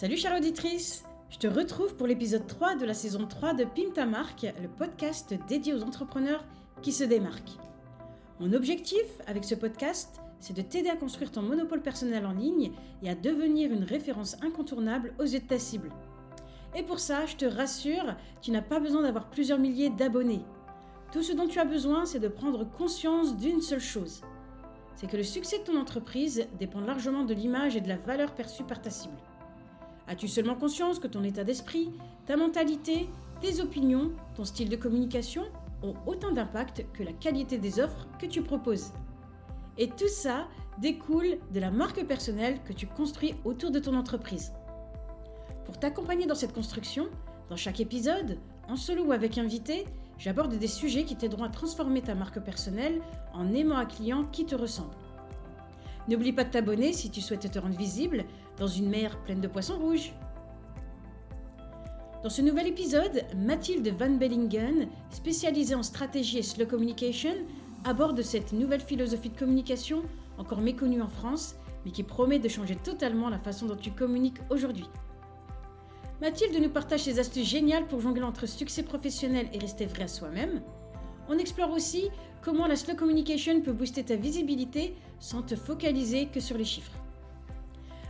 Salut chère auditrice Je te retrouve pour l'épisode 3 de la saison 3 de Pim ta marque, le podcast dédié aux entrepreneurs qui se démarquent. Mon objectif avec ce podcast, c'est de t'aider à construire ton monopole personnel en ligne et à devenir une référence incontournable aux yeux de ta cible. Et pour ça, je te rassure, tu n'as pas besoin d'avoir plusieurs milliers d'abonnés. Tout ce dont tu as besoin, c'est de prendre conscience d'une seule chose. C'est que le succès de ton entreprise dépend largement de l'image et de la valeur perçue par ta cible. As-tu seulement conscience que ton état d'esprit, ta mentalité, tes opinions, ton style de communication ont autant d'impact que la qualité des offres que tu proposes? Et tout ça découle de la marque personnelle que tu construis autour de ton entreprise. Pour t'accompagner dans cette construction, dans chaque épisode, en solo ou avec invité, j'aborde des sujets qui t'aideront à transformer ta marque personnelle en aimant un client qui te ressemble. N'oublie pas de t'abonner si tu souhaites te rendre visible dans une mer pleine de poissons rouges. Dans ce nouvel épisode, Mathilde Van Bellingen, spécialisée en stratégie et slow communication, aborde cette nouvelle philosophie de communication encore méconnue en France, mais qui promet de changer totalement la façon dont tu communiques aujourd'hui. Mathilde nous partage ses astuces géniales pour jongler entre succès professionnel et rester vrai à soi-même. On explore aussi comment la slow communication peut booster ta visibilité sans te focaliser que sur les chiffres.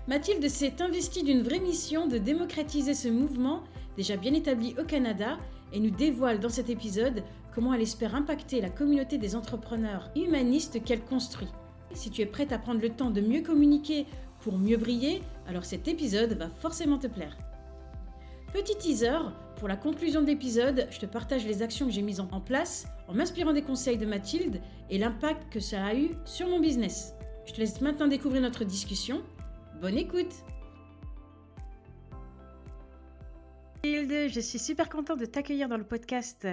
Mathilde s'est investie d'une vraie mission de démocratiser ce mouvement déjà bien établi au Canada et nous dévoile dans cet épisode comment elle espère impacter la communauté des entrepreneurs humanistes qu'elle construit. Si tu es prête à prendre le temps de mieux communiquer pour mieux briller, alors cet épisode va forcément te plaire. Petit teaser, pour la conclusion de l'épisode, je te partage les actions que j'ai mises en place en m'inspirant des conseils de Mathilde et l'impact que ça a eu sur mon business. Je te laisse maintenant découvrir notre discussion. Bonne écoute Mathilde, je suis super contente de t'accueillir dans le podcast.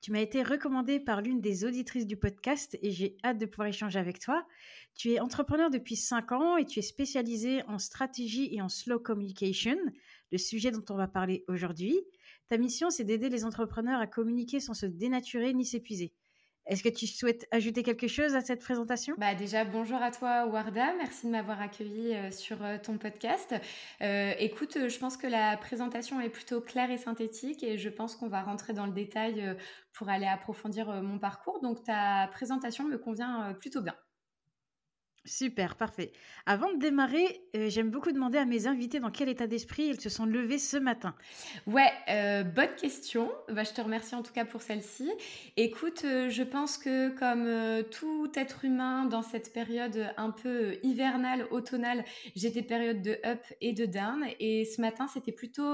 Tu m'as été recommandée par l'une des auditrices du podcast et j'ai hâte de pouvoir échanger avec toi. Tu es entrepreneur depuis 5 ans et tu es spécialisée en stratégie et en slow communication le sujet dont on va parler aujourd'hui. Ta mission, c'est d'aider les entrepreneurs à communiquer sans se dénaturer ni s'épuiser. Est-ce que tu souhaites ajouter quelque chose à cette présentation? Bah déjà bonjour à toi Warda, merci de m'avoir accueilli euh, sur euh, ton podcast. Euh, écoute, je pense que la présentation est plutôt claire et synthétique et je pense qu'on va rentrer dans le détail pour aller approfondir mon parcours. Donc ta présentation me convient plutôt bien. Super, parfait. Avant de démarrer, euh, j'aime beaucoup demander à mes invités dans quel état d'esprit ils se sont levés ce matin. Ouais, euh, bonne question. Bah, je te remercie en tout cas pour celle-ci. Écoute, euh, je pense que comme tout être humain dans cette période un peu hivernale, automnale, j'ai des périodes de up et de down. Et ce matin, c'était plutôt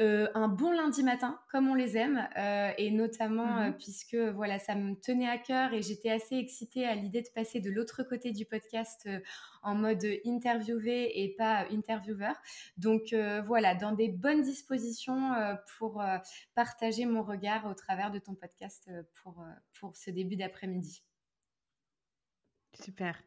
euh, un bon lundi matin, comme on les aime, euh, et notamment euh, mhm. puisque voilà, ça me tenait à cœur et j'étais assez excitée à l'idée de passer de l'autre côté du podcast en mode interviewé et pas intervieweur. Donc voilà, dans des bonnes dispositions pour partager mon regard au travers de ton podcast pour, pour ce début d'après-midi. Super.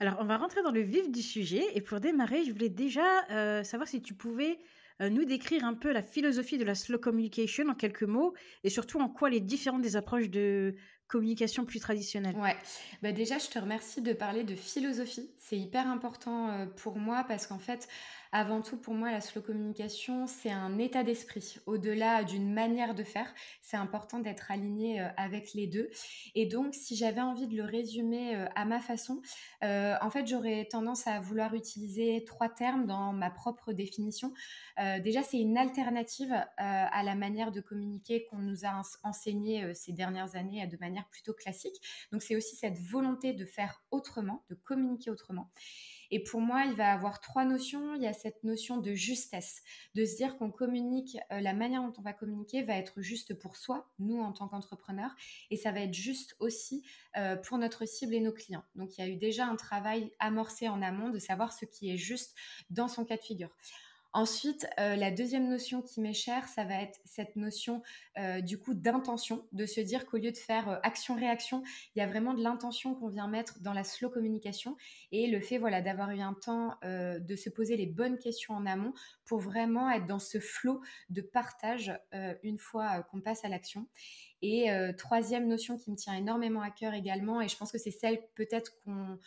Alors, on va rentrer dans le vif du sujet. Et pour démarrer, je voulais déjà savoir si tu pouvais euh, nous décrire un peu la philosophie de la slow communication en quelques mots et surtout en quoi elle est différente des approches de communication plus traditionnelle. Ouais, bah déjà je te remercie de parler de philosophie. C'est hyper important euh, pour moi parce qu'en fait, avant tout, pour moi, la slow communication, c'est un état d'esprit. Au-delà d'une manière de faire, c'est important d'être aligné euh, avec les deux. Et donc, si j'avais envie de le résumer euh, à ma façon, euh, en fait, j'aurais tendance à vouloir utiliser trois termes dans ma propre définition. déjà, c'est une alternative à la manière de communiquer qu'on nous a enseigné ces dernières années de manière plutôt classique. Donc, c'est aussi cette volonté de faire autrement, de communiquer autrement. Et pour moi, il va avoir trois notions. Il y a cette notion de justesse, de se dire qu'on communique, euh, la manière dont on va communiquer va être juste pour soi, nous en tant qu'entrepreneurs, et ça va être juste aussi euh, pour notre cible et nos clients. Donc il y a eu déjà un travail amorcé en amont de savoir ce qui est juste dans son cas de figure. Ensuite, euh, la deuxième notion qui m'est chère, ça va être cette notion euh, du coup d'intention, de se dire qu'au lieu de faire euh, action-réaction, il y a vraiment de l'intention qu'on vient mettre dans la slow communication et le fait voilà d'avoir eu un temps de se poser les bonnes questions en amont pour vraiment être dans ce flot de partage une fois qu'on passe à l'action. Et troisième notion qui me tient énormément à cœur également, et je pense que c'est celle peut-être qu'on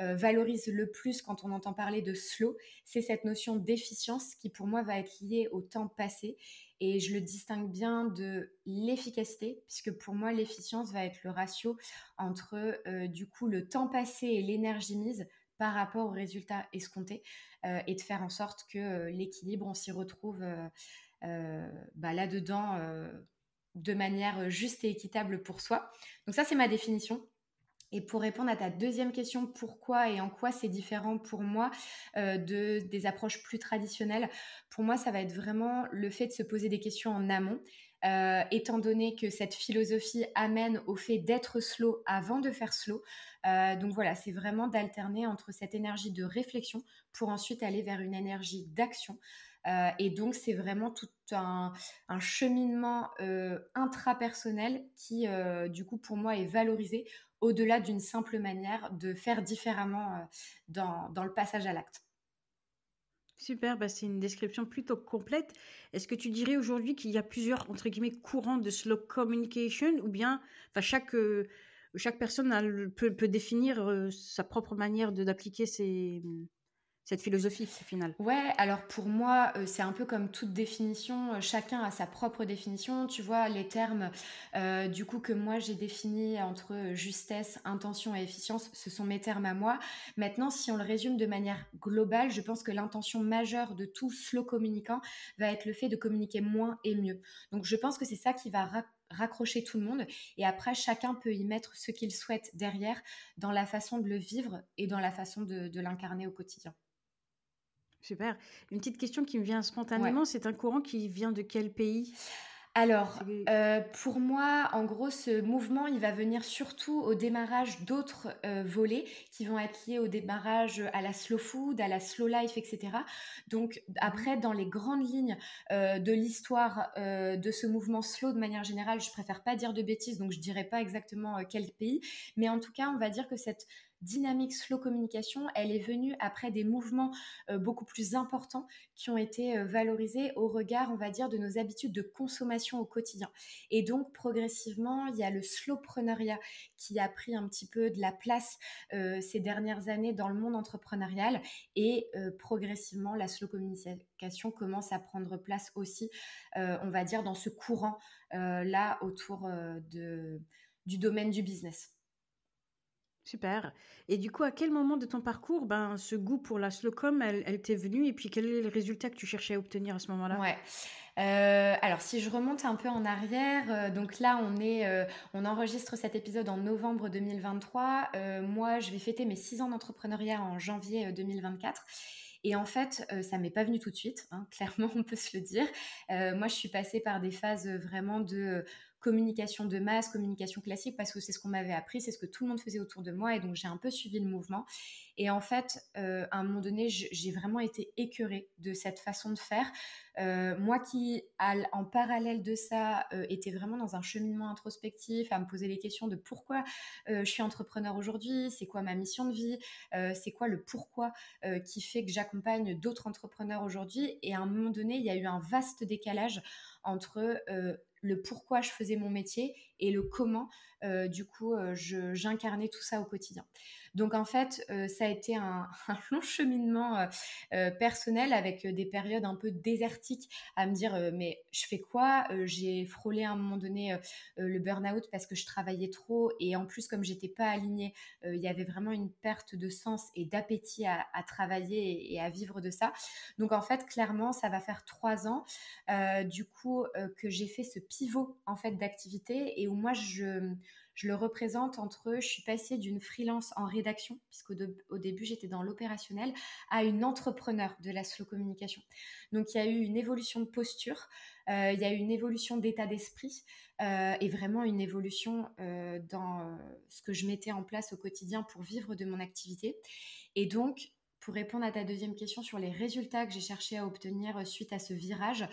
valorise le plus quand on entend parler de slow, c'est cette notion d'efficience qui pour moi va être liée au temps passé. Et je le distingue bien de l'efficacité, puisque pour moi, l'efficience va être le ratio entre du coup le temps passé et l'énergie mise par rapport aux résultats escomptés et de faire en sorte que l'équilibre, on s'y retrouve bah, là-dedans de manière juste et équitable pour soi. Donc ça, c'est ma définition. Et pour répondre à ta deuxième question, pourquoi et en quoi c'est différent pour moi euh, de, des approches plus traditionnelles, pour moi, ça va être vraiment le fait de se poser des questions en amont. Euh, étant donné que cette philosophie amène au fait d'être slow avant de faire slow. Euh, donc voilà, c'est vraiment d'alterner entre cette énergie de réflexion pour ensuite aller vers une énergie d'action. Et donc, c'est vraiment tout un, cheminement intrapersonnel qui, du coup, pour moi, est valorisé au-delà d'une simple manière de faire différemment dans, dans, le passage à l'acte. Super, bah c'est une description plutôt complète. Est-ce que tu dirais aujourd'hui qu'il y a plusieurs, entre guillemets, courants de slow communication ou bien chaque, chaque personne peut, définir sa propre manière d'appliquer ces, cette philosophie au final Ouais, alors pour moi, euh, c'est un peu comme toute définition, euh, chacun a sa propre définition. Tu vois, les termes euh, du coup que moi j'ai définis entre justesse, intention et efficience, ce sont mes termes à moi. Maintenant, si on le résume de manière globale, je pense que l'intention majeure de tout slow communicant va être le fait de communiquer moins et mieux. Donc je pense que c'est ça qui va raccrocher tout le monde. Et après, chacun peut y mettre ce qu'il souhaite derrière dans la façon de le vivre et dans la façon de l'incarner au quotidien. Super. Une petite question qui me vient spontanément, c'est un courant qui vient de quel pays? Alors, euh, pour moi, en gros, ce mouvement, il va venir surtout au démarrage d'autres euh, volets qui vont être liés au démarrage à la slow food, à la slow life, etc. Donc, mmh après, dans les grandes lignes euh, de l'histoire de ce mouvement slow de manière générale, je préfère pas dire de bêtises, donc je dirais pas exactement quel pays, mais en tout cas, on va dire que cette dynamique slow communication, elle est venue après des mouvements euh, beaucoup plus importants qui ont été euh, valorisés au regard, on va dire, de nos habitudes de consommation au quotidien. Et donc, progressivement, il y a le slowpreneuriat qui a pris un petit peu de la place euh, ces dernières années dans le monde entrepreneurial et progressivement, la slow communication commence à prendre place aussi, on va dire, dans ce courant là autour de, du domaine du business. Super. Et du coup, à quel moment de ton parcours, ben, ce goût pour la slowcom, elle, elle t'est venue et puis quel est le résultat que tu cherchais à obtenir à ce moment-là? Ouais. Euh, alors, si je remonte un peu en arrière, euh, donc là, on est, euh, on enregistre cet épisode en novembre 2023. moi, je vais fêter mes six ans d'entrepreneuriat en janvier 2024. Et en fait, ça m'est pas venu tout de suite, hein, clairement, on peut se le dire. moi, je suis passée par des phases vraiment de communication de masse, communication classique, parce que c'est ce qu'on m'avait appris, c'est ce que tout le monde faisait autour de moi, et donc j'ai un peu suivi le mouvement. Et en fait, euh, à un moment donné, j'ai vraiment été écœurée de cette façon de faire. Euh, moi qui, en parallèle de ça, euh, était vraiment dans un cheminement introspectif, à me poser les questions de pourquoi je suis entrepreneur aujourd'hui, c'est quoi ma mission de vie, c'est quoi le pourquoi qui fait que j'accompagne d'autres entrepreneurs aujourd'hui. Et à un moment donné, il y a eu un vaste décalage entre le pourquoi je faisais mon métier et le comment, euh, du coup, euh, j'incarnais tout ça au quotidien. Donc en fait, euh, ça a été un, long cheminement personnel avec des périodes un peu désertiques à me dire mais je fais quoi J'ai frôlé à un moment donné le burn-out parce que je travaillais trop et en plus comme j'étais pas alignée, il y avait vraiment une perte de sens et d'appétit à, travailler et, à vivre de ça. Donc en fait, clairement, ça va faire trois ans du coup que j'ai fait ce pivot en fait d'activité et où moi je le représente entre, je suis passée d'une freelance en rédaction, puisqu'au au début j'étais dans l'opérationnel, à une entrepreneur de la slow communication. Donc il y a eu une évolution de posture, euh, il y a eu une évolution d'état d'esprit euh, et vraiment une évolution euh, dans ce que je mettais en place au quotidien pour vivre de mon activité. Et donc, pour répondre à ta deuxième question sur les résultats que j'ai cherché à obtenir suite à ce virage,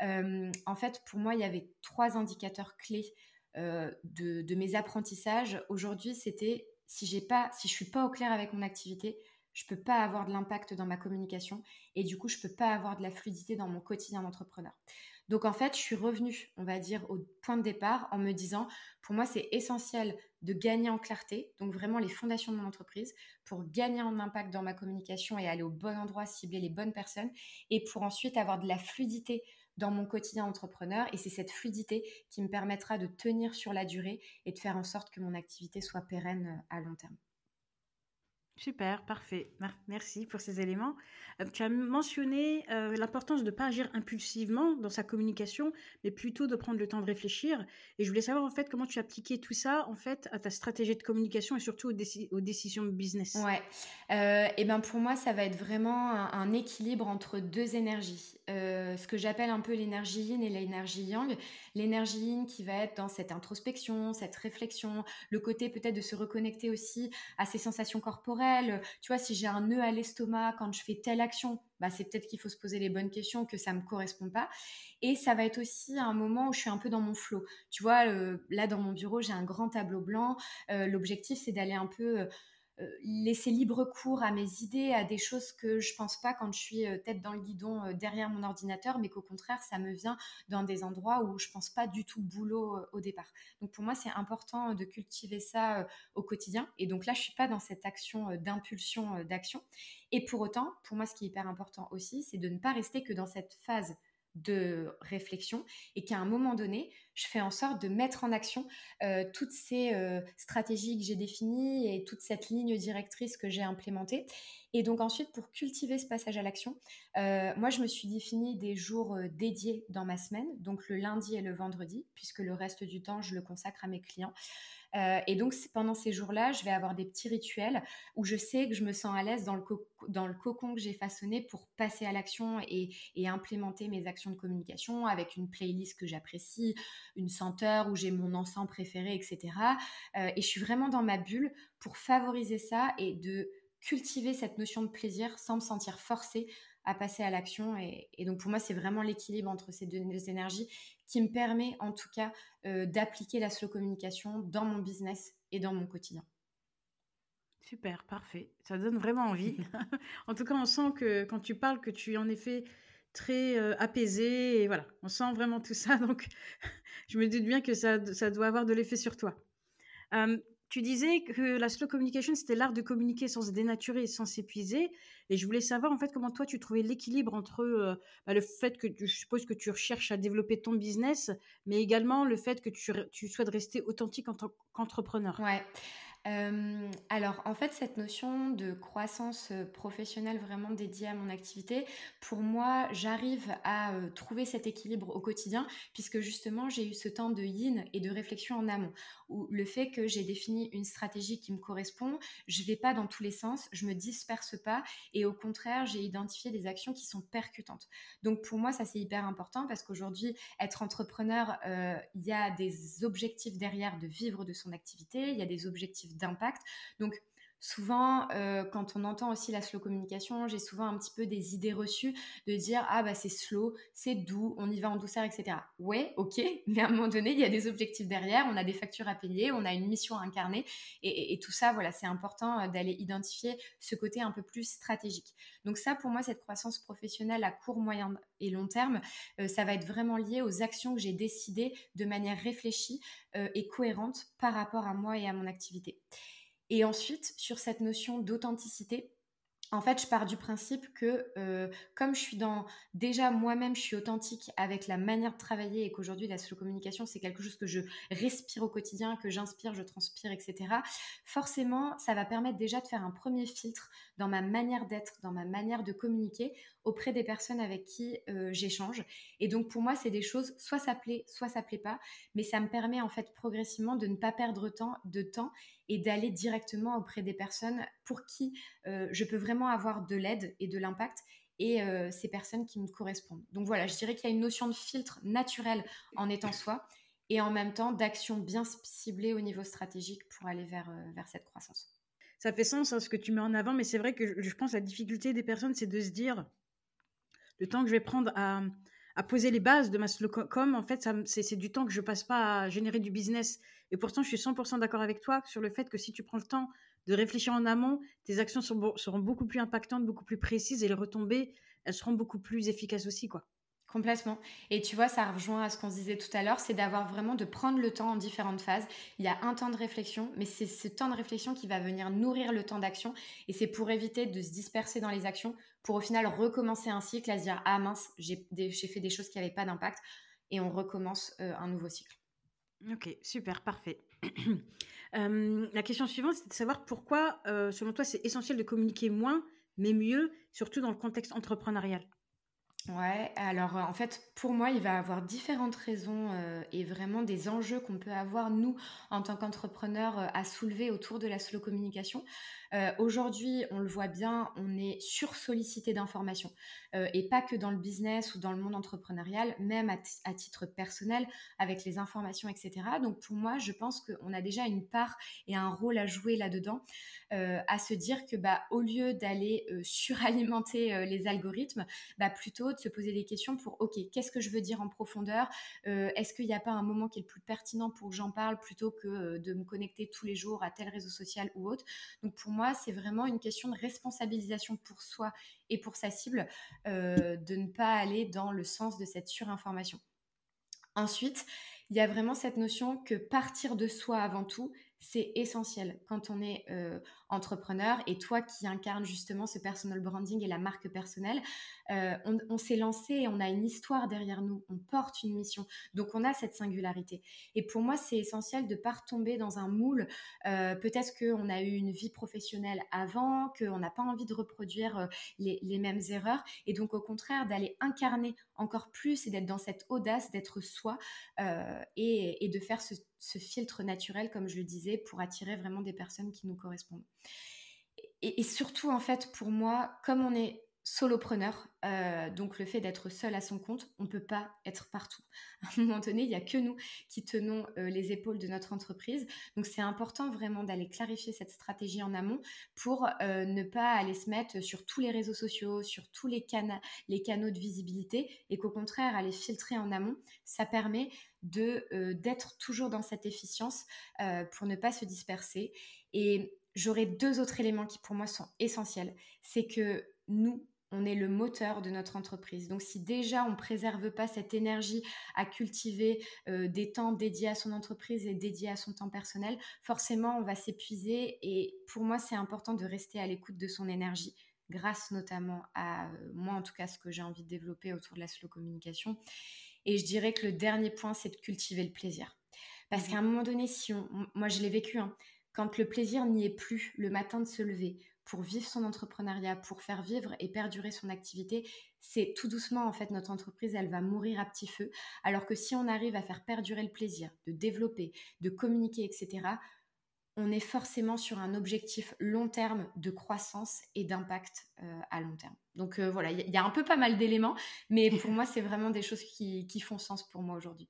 en fait, pour moi, il y avait trois indicateurs clés euh, de, mes apprentissages aujourd'hui, c'était si j'ai pas, si je suis pas au clair avec mon activité, je peux pas avoir de l'impact dans ma communication et du coup, je peux pas avoir de la fluidité dans mon quotidien d'entrepreneur. Donc en fait, je suis revenue, on va dire, au point de départ en me disant, pour moi, c'est essentiel de gagner en clarté, donc vraiment les fondations de mon entreprise, pour gagner en impact dans ma communication et aller au bon endroit, cibler les bonnes personnes, et pour ensuite avoir de la fluidité dans mon quotidien entrepreneur. Et c'est cette fluidité qui me permettra de tenir sur la durée et de faire en sorte que mon activité soit pérenne euh, à long terme. Super, parfait. Merci pour ces éléments. Euh, tu as mentionné euh, l'importance de ne pas agir impulsivement dans sa communication, mais plutôt de prendre le temps de réfléchir. Et je voulais savoir en fait comment tu appliquais tout ça en fait à ta stratégie de communication et surtout aux, décisions de business. Ouais. Euh, et ben pour moi, ça va être vraiment un, équilibre entre deux énergies. ce que j'appelle un peu l'énergie yin et l'énergie yang. L'énergie yin qui va être dans cette introspection, cette réflexion, le côté peut-être de se reconnecter aussi à ses sensations corporelles tu vois, si j'ai un nœud à l'estomac quand je fais telle action, bah, c'est peut-être qu'il faut se poser les bonnes questions, que ça ne me correspond pas. Et ça va être aussi un moment où je suis un peu dans mon flot. Tu vois, euh, là, dans mon bureau, j'ai un grand tableau blanc. Euh, l'objectif, c'est d'aller un peu... Euh, laisser libre cours à mes idées, à des choses que je pense pas quand je suis euh, tête dans le guidon euh, derrière mon ordinateur, mais qu'au contraire, ça me vient dans des endroits où je pense pas du tout boulot au départ. Donc pour moi, c'est important de cultiver ça au quotidien. Et donc là, je suis pas dans cette action d'impulsion d'action. Et pour autant, pour moi, ce qui est hyper important aussi, c'est de ne pas rester que dans cette phase de réflexion et qu'à un moment donné, je fais en sorte de mettre en action toutes ces stratégies que j'ai définies et toute cette ligne directrice que j'ai implémentée. Et donc ensuite, pour cultiver ce passage à l'action, moi, je me suis défini des jours dédiés dans ma semaine, donc le lundi et le vendredi, puisque le reste du temps, je le consacre à mes clients. Et donc, pendant ces jours-là, je vais avoir des petits rituels où je sais que je me sens à l'aise dans, dans le cocon que j'ai façonné pour passer à l'action et, implémenter mes actions de communication avec une playlist que j'apprécie, une senteur où j'ai mon encens préféré, etc. Euh, et je suis vraiment dans ma bulle pour favoriser ça et de cultiver cette notion de plaisir sans me sentir forcée à passer à l'action. Et, donc pour moi, c'est vraiment l'équilibre entre ces deux énergies qui me permet en tout cas euh, d'appliquer la slow communication dans mon business et dans mon quotidien. Super, parfait. Ça donne vraiment envie. en tout cas, on sent que quand tu parles, que tu es en effet très apaisé et voilà, on sent vraiment tout ça. Donc, je me doute bien que ça, ça doit avoir de l'effet sur toi. Tu disais que la slow communication, c'était l'art de communiquer sans se dénaturer sans s'épuiser. Et je voulais savoir, en fait, comment toi, tu trouvais l'équilibre entre bah, le fait que je suppose que tu recherches à développer ton business, mais également le fait que tu, tu souhaites rester authentique en tant qu'entrepreneur? Ouais alors, en fait, cette notion de croissance professionnelle vraiment dédiée à mon activité, pour moi, j'arrive à trouver cet équilibre au quotidien, puisque justement, j'ai eu ce temps de yin et de réflexion en amont, où le fait que j'ai défini une stratégie qui me correspond, je vais pas dans tous les sens, je me disperse pas, et au contraire, j'ai identifié des actions qui sont percutantes. Donc, pour moi, ça c'est hyper important parce qu'aujourd'hui, être entrepreneur, il y a des objectifs derrière de vivre de son activité, il y a des objectifs d'impact. Donc, souvent, euh, quand on entend aussi la slow communication, j'ai souvent un petit peu des idées reçues de dire ah bah c'est slow, c'est doux, on y va en douceur, etc. Ouais, ok, mais à un moment donné, il y a des objectifs derrière, on a des factures à payer, on a une mission à incarner, et, tout ça, voilà, c'est important euh, d'aller identifier ce côté un peu plus stratégique. Donc ça, pour moi, cette croissance professionnelle à court, moyen et long terme, euh, ça va être vraiment lié aux actions que j'ai décidées de manière réfléchie et cohérente par rapport à moi et à mon activité. Et ensuite, sur cette notion d'authenticité, en fait, je pars du principe que euh, comme je suis dans déjà moi-même, je suis authentique avec la manière de travailler et qu'aujourd'hui la slow communication c'est quelque chose que je respire au quotidien, que j'inspire, je transpire, etc. Forcément, ça va permettre déjà de faire un premier filtre dans ma manière d'être, dans ma manière de communiquer auprès des personnes avec qui euh, j'échange. Et donc pour moi, c'est des choses soit ça plaît, soit ça plaît pas, mais ça me permet en fait progressivement de ne pas perdre temps, de temps et d'aller directement auprès des personnes pour qui euh, je peux vraiment avoir de l'aide et de l'impact et euh, ces personnes qui me correspondent. Donc voilà, je dirais qu'il y a une notion de filtre naturel en étant soi et en même temps d'action bien ciblée au niveau stratégique pour aller vers, vers cette croissance ça fait sens hein, ce que tu mets en avant, mais c'est vrai que je, pense que la difficulté des personnes, c'est de se dire le temps que je vais prendre à, poser les bases de ma slowcom, en fait, c'est du temps que je passe pas à générer du business. Et pourtant, je suis 100% d'accord avec toi sur le fait que si tu prends le temps de réfléchir en amont, tes actions seront, beaucoup plus impactantes, beaucoup plus précises et les retombées, elles seront beaucoup plus efficaces aussi, quoi. Complètement. Et tu vois, ça rejoint à ce qu'on se disait tout à l'heure, c'est d'avoir vraiment de prendre le temps en différentes phases. Il y a un temps de réflexion, mais c'est ce temps de réflexion qui va venir nourrir le temps d'action. Et c'est pour éviter de se disperser dans les actions, pour au final recommencer un cycle, à se dire ah mince, j'ai fait des choses qui n'avaient pas d'impact, et on recommence euh, un nouveau cycle. Ok, super, parfait. Euh, la question suivante, c'est de savoir pourquoi, euh, selon toi, c'est essentiel de communiquer moins, mais mieux, surtout dans le contexte entrepreneurial? Ouais, alors en fait, pour moi, il va y avoir différentes raisons et vraiment des enjeux qu'on peut avoir, nous, en tant qu'entrepreneurs, à soulever autour de la slow communication. Aujourd'hui, on le voit bien, on est sursollicité d'informations et pas que dans le business ou dans le monde entrepreneurial, même à, titre personnel, avec les informations, etc. Donc pour moi, je pense qu'on a déjà une part et un rôle à jouer là-dedans, à se dire que bah, au lieu d'aller suralimenter les algorithmes, bah, plutôt de se poser des questions pour, OK, qu'est-ce que je veux dire en profondeur Est-ce qu'il n'y a pas un moment qui est le plus pertinent pour que j'en parle plutôt que de me connecter tous les jours à tel réseau social ou autre Donc pour moi, c'est vraiment une question de responsabilisation pour soi et pour sa cible, euh, de ne pas aller dans le sens de cette surinformation. Ensuite, il y a vraiment cette notion que partir de soi avant tout, c'est essentiel quand on est euh, entrepreneur et toi qui incarnes justement ce personal branding et la marque personnelle, euh, on, s'est lancé on a une histoire derrière nous, on porte une mission, donc on a cette singularité. Et pour moi, c'est essentiel de ne pas retomber dans un moule. Euh, peut-être qu'on a eu une vie professionnelle avant, qu'on n'a pas envie de reproduire les, mêmes erreurs, et donc au contraire d'aller incarner encore plus et d'être dans cette audace d'être soi et, de faire ce filtre naturel, comme je le disais, pour attirer vraiment des personnes qui nous correspondent. Et, surtout, en fait, pour moi, comme on est solopreneur, euh, donc le fait d'être seul à son compte, on ne peut pas être partout. À un moment donné, il n'y a que nous qui tenons euh, les épaules de notre entreprise. Donc c'est important vraiment d'aller clarifier cette stratégie en amont pour euh, ne pas aller se mettre sur tous les réseaux sociaux, sur tous les, canaux de visibilité et qu'au contraire, aller filtrer en amont, ça permet d'être toujours dans cette efficience pour ne pas se disperser. Et j'aurais deux autres éléments qui pour moi sont essentiels. C'est que nous, on est le moteur de notre entreprise. Donc si déjà on ne préserve pas cette énergie à cultiver euh, des temps dédiés à son entreprise et dédiés à son temps personnel, forcément on va s'épuiser et pour moi c'est important de rester à l'écoute de son énergie grâce notamment à euh, moi en tout cas ce que j'ai envie de développer autour de la slow communication. Et je dirais que le dernier point c'est de cultiver le plaisir. Parce mmh qu'à un moment donné, si on, moi je l'ai vécu, hein, quand le plaisir n'y est plus, le matin de se lever, pour vivre son entrepreneuriat, pour faire vivre et perdurer son activité, c'est tout doucement en fait notre entreprise, elle va mourir à petit feu. Alors que si on arrive à faire perdurer le plaisir, de développer, de communiquer, etc., on est forcément sur un objectif long terme de croissance et d'impact euh, à long terme. Donc euh, voilà, il y, a un peu pas mal d'éléments, mais pour moi, c'est vraiment des choses qui font sens pour moi aujourd'hui.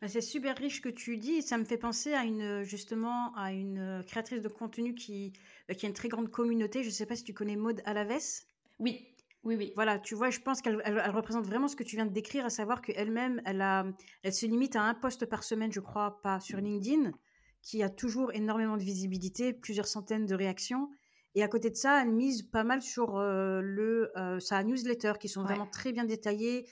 Bah, c'est super riche que tu dis. ça me fait penser à une, justement, à une créatrice de contenu qui, euh, qui a une très grande communauté. Je ne sais pas si tu connais Maud Alaves. Oui, oui, oui. Voilà, tu vois, je pense qu'elle elle, représente vraiment ce que tu viens de décrire, à savoir qu'elle-même, elle, a, elle se limite à un poste par semaine, je crois, pas sur LinkedIn, qui a toujours énormément de visibilité, plusieurs centaines de réactions. Et à côté de ça, elle mise pas mal sur euh, le, euh, sa newsletter, qui sont vraiment très bien détaillées,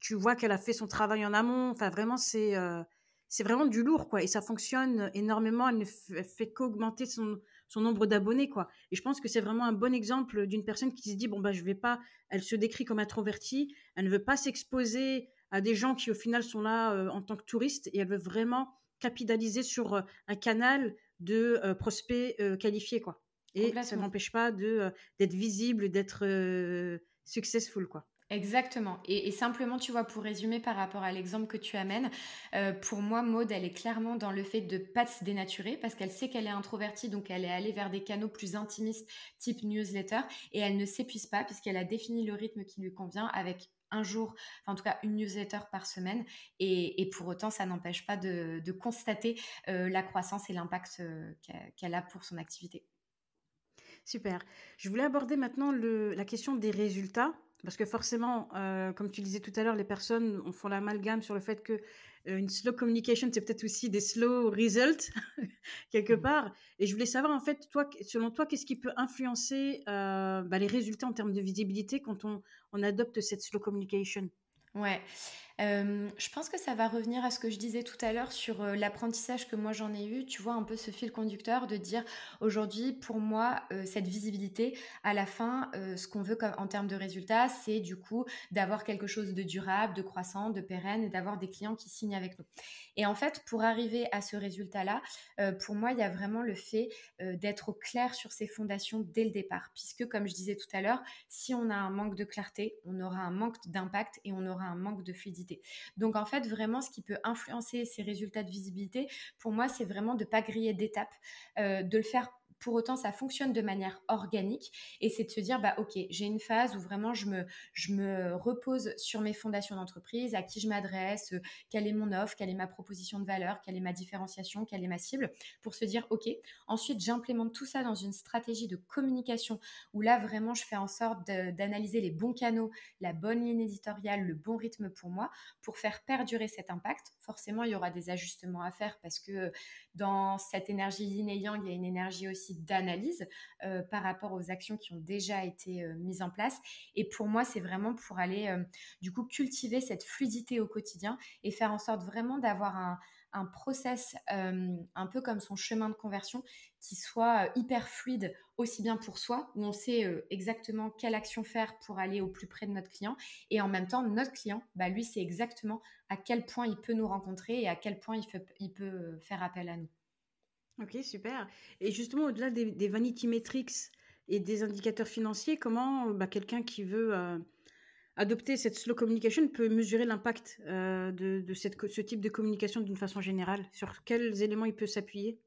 tu vois qu'elle a fait son travail en amont. Enfin, vraiment, c'est euh, c'est vraiment du lourd, quoi. Et ça fonctionne énormément. Elle ne fait qu'augmenter son, son nombre d'abonnés, quoi. Et je pense que c'est vraiment un bon exemple d'une personne qui se dit bon bah je vais pas. Elle se décrit comme introvertie. Elle ne veut pas s'exposer à des gens qui au final sont là euh, en tant que touristes et elle veut vraiment capitaliser sur euh, un canal de prospects qualifiés, quoi. Et ça n'empêche pas de d'être visible, d'être successful, quoi. Exactement. Et, simplement, tu vois, pour résumer par rapport à l'exemple que tu amènes, euh, pour moi, Maude, elle est clairement dans le fait de pas se dénaturer parce qu'elle sait qu'elle est introvertie, donc elle est allée vers des canaux plus intimistes, type newsletter, et elle ne s'épuise pas puisqu'elle a défini le rythme qui lui convient avec un jour, enfin en tout cas une newsletter par semaine, et, pour autant, ça n'empêche pas de, constater euh, la croissance et l'impact euh, qu'elle a pour son activité. Super. Je voulais aborder maintenant la question des résultats. Parce que forcément, euh, comme tu disais tout à l'heure, les personnes font l'amalgame sur le fait que euh, une slow communication, c'est peut-être aussi des slow results quelque mmh. part. Et je voulais savoir en fait, toi, selon toi, qu'est-ce qui peut influencer euh, bah, les résultats en termes de visibilité quand on, on adopte cette slow communication? Ouais. Je pense que ça va revenir à ce que je disais tout à l'heure sur l'apprentissage que moi j'en ai eu. Tu vois, un peu ce fil conducteur de dire aujourd'hui, pour moi, cette visibilité, à la fin, ce qu'on veut en termes de résultats, c'est du coup d'avoir quelque chose de durable, de croissant, de pérenne d'avoir des clients qui signent avec nous. Et en fait, pour arriver à ce résultat-là, pour moi, il y a vraiment le fait d'être clair sur ses fondations dès le départ. Puisque, comme je disais tout à l'heure, si on a un manque de clarté, on aura un manque d'impact et on aura un manque de fluidité. Donc en fait, vraiment, ce qui peut influencer ces résultats de visibilité, pour moi, c'est vraiment de ne pas griller d'étapes, euh, de le faire pour autant, ça fonctionne de manière organique et c'est de se dire, bah, ok, j'ai une phase où vraiment je me, repose sur mes fondations d'entreprise, à qui je m'adresse, quelle est mon offre, quelle est ma proposition de valeur, quelle est ma différenciation, quelle est ma cible, pour se dire, ok, ensuite j'implémente tout ça dans une stratégie de communication où là vraiment je fais en sorte d'analyser les bons canaux, la bonne ligne éditoriale, le bon rythme pour moi, pour faire perdurer cet impact. Forcément, il y aura des ajustements à faire parce que dans cette énergie yin et yang, il y a une énergie aussi d'analyse euh, par rapport aux actions qui ont déjà été euh, mises en place. Et pour moi, c'est vraiment pour aller euh, du coup cultiver cette fluidité au quotidien et faire en sorte vraiment d'avoir un, un process un peu comme son chemin de conversion qui soit hyper fluide aussi bien pour soi où on sait exactement quelle action faire pour aller au plus près de notre client et en même temps notre client bah lui c'est exactement à quel point il peut nous rencontrer et à quel point il peut faire appel à nous. Ok, super. Et justement, au-delà des, vanity metrics et des indicateurs financiers, comment bah, quelqu'un qui veut euh, adopter cette slow communication peut mesurer l'impact euh, de, ce type de communication d'une façon générale? Sur quels éléments il peut s'appuyer?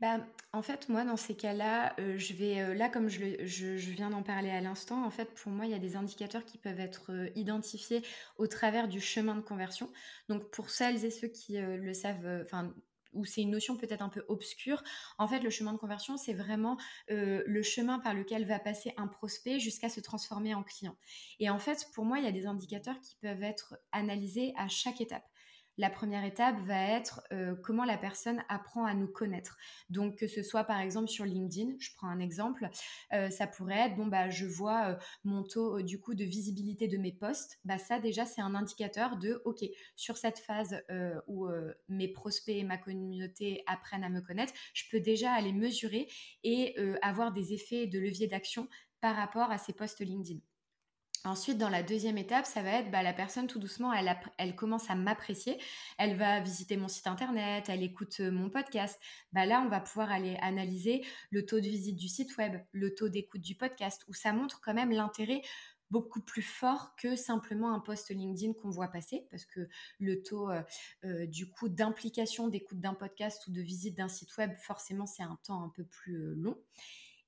Bah, en fait, moi, dans ces cas-là, euh, je vais, là, comme je, viens d'en parler à l'instant, en fait, pour moi, il y a des indicateurs qui peuvent être identifiés au travers du chemin de conversion. Donc, pour celles et ceux qui le savent, enfin, où c'est une notion peut-être un peu obscure. En fait, le chemin de conversion, c'est vraiment euh, le chemin par lequel va passer un prospect jusqu'à se transformer en client. Et en fait, pour moi, il y a des indicateurs qui peuvent être analysés à chaque étape. La première étape va être euh, comment la personne apprend à nous connaître. Donc que ce soit par exemple sur LinkedIn, je prends un exemple, euh, ça pourrait être bon bah je vois euh, mon taux du coup de visibilité de mes posts. Bah ça déjà c'est un indicateur de ok sur cette phase où mes prospects et ma communauté apprennent à me connaître, je peux déjà aller mesurer et avoir des effets de levier d'action par rapport à ces posts LinkedIn. Ensuite, dans la deuxième étape, ça va être bah, la personne tout doucement, elle, commence à m'apprécier, elle va visiter mon site internet, elle écoute mon podcast. Bah, là, on va pouvoir aller analyser le taux de visite du site web, le taux d'écoute du podcast, où ça montre quand même l'intérêt beaucoup plus fort que simplement un post LinkedIn qu'on voit passer, parce que le taux du coup d'implication, d'écoute d'un podcast ou de visite d'un site web, forcément, c'est un temps un peu plus long.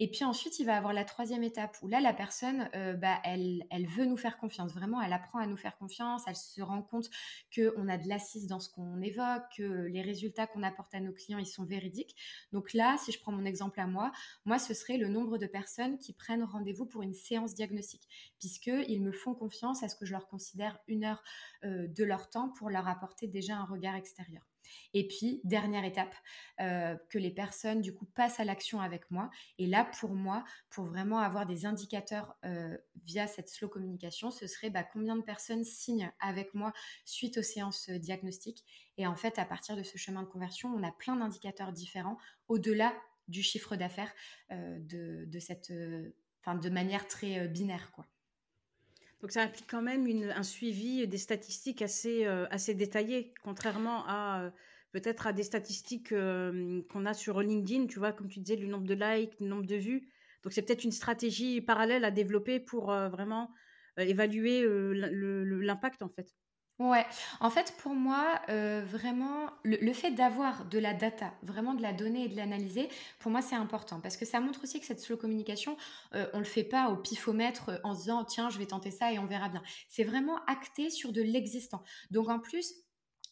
Et puis ensuite, il va avoir la troisième étape où là, la personne, euh, bah, elle, elle veut nous faire confiance. Vraiment, elle apprend à nous faire confiance. Elle se rend compte qu'on a de l'assise dans ce qu'on évoque, que les résultats qu'on apporte à nos clients, ils sont véridiques. Donc là, si je prends mon exemple à moi, moi, ce serait le nombre de personnes qui prennent rendez-vous pour une séance diagnostique, puisqu'ils me font confiance à ce que je leur considère une heure euh, de leur temps pour leur apporter déjà un regard extérieur. Et puis, dernière étape, euh, que les personnes, du coup, passent à l'action avec moi. Et là, pour moi, pour vraiment avoir des indicateurs euh, via cette slow communication, ce serait bah, combien de personnes signent avec moi suite aux séances euh, diagnostiques. Et en fait, à partir de ce chemin de conversion, on a plein d'indicateurs différents au-delà du chiffre d'affaires de, cette, de manière très binaire, quoi. Donc ça implique quand même un suivi des statistiques assez, euh, assez détaillé, contrairement à euh, peut-être à des statistiques euh, qu'on a sur LinkedIn, tu vois, comme tu disais, le nombre de likes, le nombre de vues. Donc c'est peut-être une stratégie parallèle à développer pour vraiment évaluer l'impact en fait. Ouais, en fait, pour moi, euh, vraiment, le, fait d'avoir de la data, vraiment de la donnée et de l'analyser, pour moi, c'est important parce que ça montre aussi que cette slow communication, euh, on le fait pas au pifomètre euh, en se disant tiens, je vais tenter ça et on verra bien. C'est vraiment acté sur de l'existant. Donc en plus,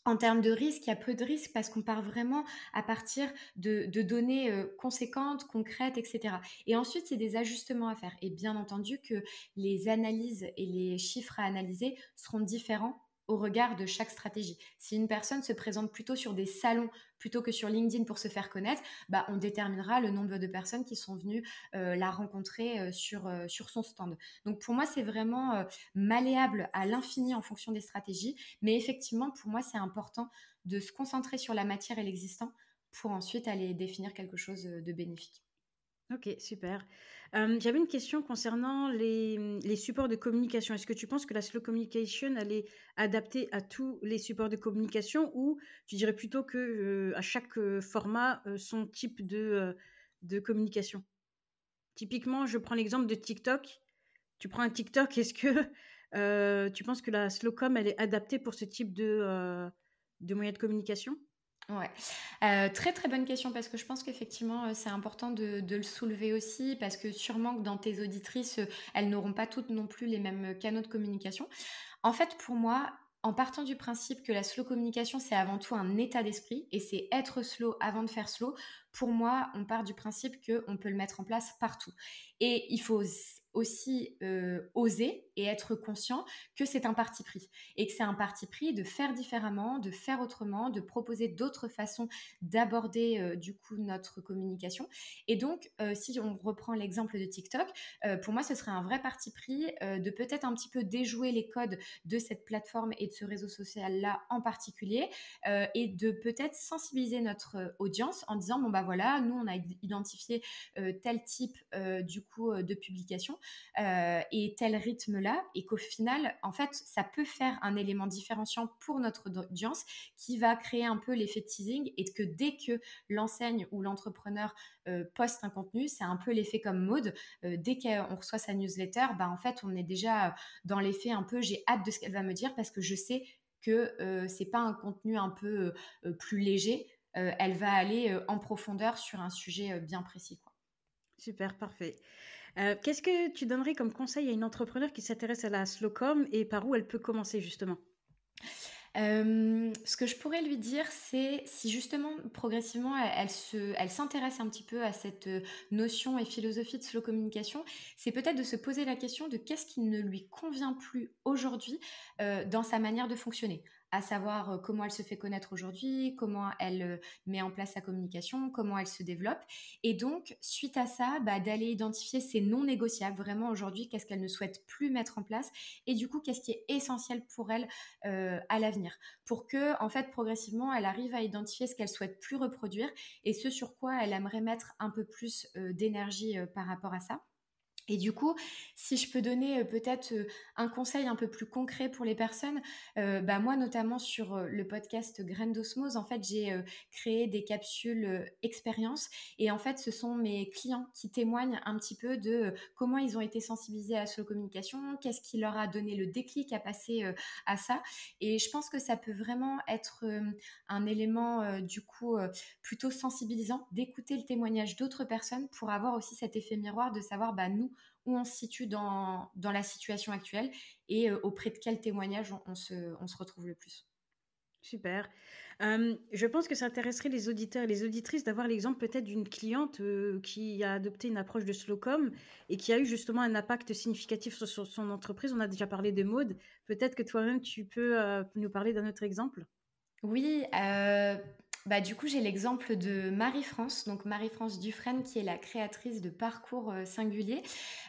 en termes de risque, il y a peu de risques parce qu'on part vraiment à partir de, données conséquentes, concrètes, etc. Et ensuite, c'est des ajustements à faire. Et bien entendu que les analyses et les chiffres à analyser seront différents regard de chaque stratégie. Si une personne se présente plutôt sur des salons plutôt que sur LinkedIn pour se faire connaître, bah, on déterminera le nombre de personnes qui sont venues euh, la rencontrer euh, sur, euh, sur son stand. Donc pour moi, c'est vraiment malléable à l'infini en fonction des stratégies, mais effectivement, pour moi, c'est important de se concentrer sur la matière et l'existant pour ensuite aller définir quelque chose de bénéfique. Ok, super. J'avais une question concernant les, supports de communication. Est-ce que tu penses que la slow communication, elle est adaptée à tous les supports de communication ou tu dirais plutôt que à chaque format, son type de, de communication? Typiquement, je prends l'exemple de TikTok. Tu prends un TikTok, est-ce que tu penses que la slow com, elle est adaptée pour ce type de, de moyens de communication? Ouais, euh, très très bonne question parce que je pense qu'effectivement euh, c'est important de, le soulever aussi parce que sûrement que dans tes auditrices, euh, elles n'auront pas toutes non plus les mêmes canaux de communication. En fait, pour moi, en partant du principe que la slow communication c'est avant tout un état d'esprit et c'est être slow avant de faire slow, pour moi, on part du principe qu'on peut le mettre en place partout. Et il faut aussi oser et être conscient que c'est un parti pris et que c'est un parti pris de faire différemment, de faire autrement, de proposer d'autres façons d'aborder du coup notre communication. Et donc, si on reprend l'exemple de TikTok, pour moi, ce serait un vrai parti pris de peut-être un petit peu déjouer les codes de cette plateforme et de ce réseau social-là en particulier et de peut-être sensibiliser notre audience en disant, bon bah voilà, nous, on a identifié tel type du coup de publication euh, et tel rythme-là, et qu'au final, en fait, ça peut faire un élément différenciant pour notre audience qui va créer un peu l'effet teasing et que dès que l'enseigne ou l'entrepreneur euh, poste un contenu, c'est un peu l'effet comme mode. Euh, dès qu'on reçoit sa newsletter, bah, en fait, on est déjà dans l'effet un peu j'ai hâte de ce qu'elle va me dire parce que je sais que c'est pas un contenu un peu plus léger. elle va aller en profondeur sur un sujet bien précis. Super, parfait. Euh, qu'est-ce que tu donnerais comme conseil à une entrepreneur qui s'intéresse à la slowcom et par où elle peut commencer justement? Euh, ce que je pourrais lui dire, c'est si justement progressivement elle, se, elle s'intéresse un petit peu à cette euh, notion et philosophie de slow communication, c'est peut-être de se poser la question de qu'est-ce qui ne lui convient plus aujourd'hui dans sa manière de fonctionner à savoir euh, comment elle se fait connaître aujourd'hui, comment elle euh, met en place sa communication, comment elle se développe. Et donc, suite à ça, bah, d'aller identifier ses non négociables, vraiment aujourd'hui, qu'est-ce qu'elle ne souhaite plus mettre en place, et du coup, qu'est-ce qui est essentiel pour elle euh, à l'avenir, pour que, en fait, progressivement, elle arrive à identifier ce qu'elle souhaite plus reproduire et ce sur quoi elle aimerait mettre un peu plus d'énergie par rapport à ça. Et du coup, si je peux donner euh, peut-être euh, un conseil un peu plus concret pour les personnes, euh, bah moi notamment sur le podcast Graines d'osmose, en fait j'ai créé des capsules expérience et en fait ce sont mes clients qui témoignent un petit peu de comment ils ont été sensibilisés à la communication, qu'est-ce qui leur a donné le déclic à passer à ça. Et je pense que ça peut vraiment être un élément du coup plutôt sensibilisant d'écouter le témoignage d'autres personnes pour avoir aussi cet effet miroir de savoir bah nous où on se situe dans, dans la situation actuelle et euh, auprès de quel témoignage on, se, on, se, retrouve le plus. Super. je pense que ça intéresserait les auditeurs et les auditrices d'avoir l'exemple peut-être d'une cliente euh, qui a adopté une approche de Slowcom et qui a eu justement un impact significatif sur, son entreprise. On a déjà parlé de mode. Peut-être que toi-même, tu peux euh, nous parler d'un autre exemple? Oui, bah, du coup, j'ai l'exemple de Marie-France, donc Marie-France Dufresne, qui est la créatrice de Parcours euh, Singulier,